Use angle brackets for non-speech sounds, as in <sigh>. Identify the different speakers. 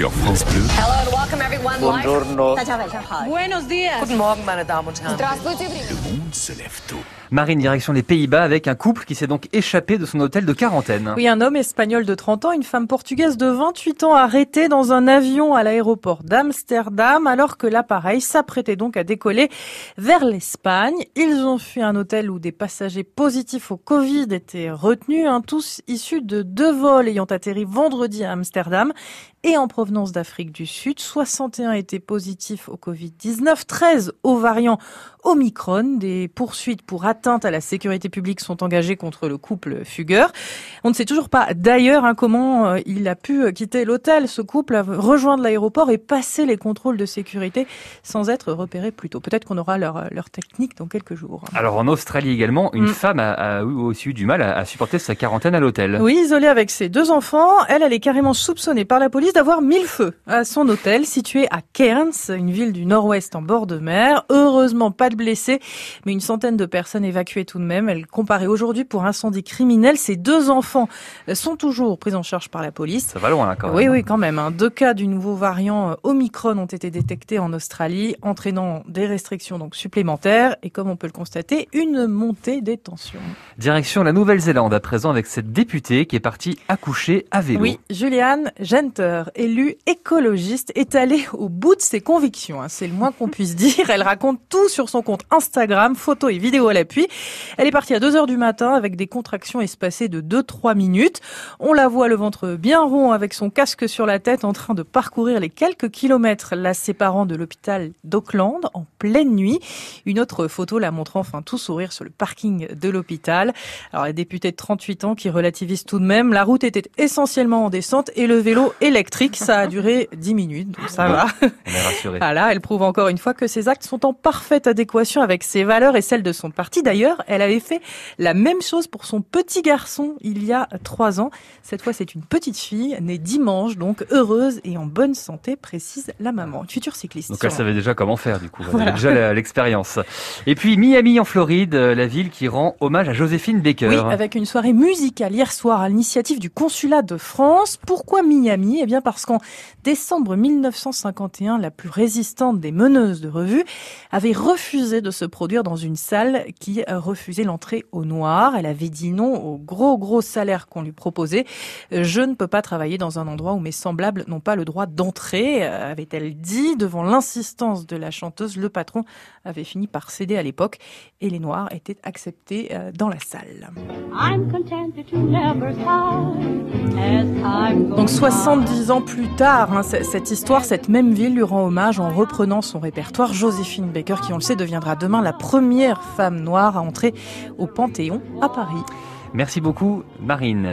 Speaker 1: sur France Bleu.
Speaker 2: Buongiorno.
Speaker 3: Buenos días.
Speaker 4: Guten Morgen, meine Damen und Herren.
Speaker 1: Le monde se lève tôt.
Speaker 5: Marine, direction les Pays-Bas avec un couple qui s'est donc échappé de son hôtel de quarantaine.
Speaker 3: Oui, un homme espagnol de 30 ans, une femme portugaise de 28 ans arrêtés dans un avion à l'aéroport d'Amsterdam alors que l'appareil s'apprêtait donc à décoller vers l'Espagne. Ils ont fui un hôtel où des passagers positifs au Covid étaient retenus, hein, tous issus de deux vols ayant atterri vendredi à Amsterdam et en provenance d'Afrique du Sud. 61 étaient positifs au Covid-19, 13 au variant Omicron. Des poursuites pour atteinte à la sécurité publique sont engagées contre le couple fugueur. On ne sait toujours pas d'ailleurs hein, comment euh, il a pu quitter l'hôtel. Ce couple a rejoint l'aéroport et passé les contrôles de sécurité sans être repéré plus tôt. Peut-être qu'on aura leur, leur technique dans quelques jours.
Speaker 5: Alors en Australie également, une
Speaker 3: Mm.
Speaker 5: femme a, a aussi eu du mal à, à supporter sa quarantaine à l'hôtel.
Speaker 3: Oui, isolée avec ses deux enfants, elle, elle est carrément soupçonnée par la police d'avoir mis le feu à son hôtel situé à Cairns, une ville du nord-ouest en bord de mer. Heureusement, pas de blessés, mais une centaine de personnes évacuées tout de même. Elle comparait aujourd'hui pour incendie criminel. Ses deux enfants sont toujours pris en charge par la police.
Speaker 5: Ça va loin là quand même.
Speaker 3: Oui, oui, quand même. hein. Deux cas du nouveau variant euh, Omicron ont été détectés en Australie, entraînant des restrictions donc supplémentaires et, comme on peut le constater, une montée des tensions.
Speaker 5: Direction la Nouvelle-Zélande à présent avec cette députée qui est partie accoucher à vélo.
Speaker 3: Oui, Julianne Genter, élue écologiste, est allée au bout de ses convictions. hein, C'est le moins qu'on puisse <laughs> dire. Elle raconte tout sur son compte Instagram, photos et vidéos à l'appui. Elle est partie à 2 heures du matin avec des contractions espacées de 2-3 minutes. On la voit le ventre bien rond avec son casque sur la tête en train de parcourir les quelques kilomètres la séparant de l'hôpital d'Auckland en pleine nuit. Une autre photo la montrant enfin tout sourire sur le parking de l'hôpital. Alors la députée de 38 ans qui relativise tout de même, la route était essentiellement en descente et le vélo électrique, ça a duré 10 minutes, donc ça va.
Speaker 5: On est rassuré.
Speaker 3: Voilà, elle prouve encore une fois que ses actes sont en parfaite adéquation avec ses valeurs et celles de son parti. D'ailleurs, elle avait fait la même chose pour son petit garçon il y a trois ans. Cette fois, c'est une petite fille née dimanche, donc heureuse et en bonne santé, précise la maman. Future cycliste.
Speaker 5: Donc elle savait déjà comment faire du coup. Elle
Speaker 3: Voilà.
Speaker 5: avait déjà l'expérience. Et puis Miami en Floride, euh, la ville qui rend hommage à Joséphine Baker.
Speaker 3: Oui, avec une soirée musicale hier soir à l'initiative du consulat de France. Pourquoi Miami? Eh bien parce qu'en décembre 1951, la plus résistante des meneuses de revue avait refusé de se produire dans une salle qui euh, refusait l'entrée au noir. Elle avait dit non au gros gros salaire qu'on lui proposait. Euh, Je ne peux pas travailler dans un endroit où mes semblables n'ont pas le droit d'entrer, euh, avait-elle dit. Devant l'insistance de la chanteuse, le patron avait fini par céder à l'époque et les noirs étaient acceptés dans la salle. Donc 70 ans plus tard, hein, cette histoire, cette même ville lui rend hommage en reprenant son répertoire. Joséphine Baker, qui on le sait, deviendra demain la première femme noire à entrer au Panthéon à Paris.
Speaker 5: Merci beaucoup Marine.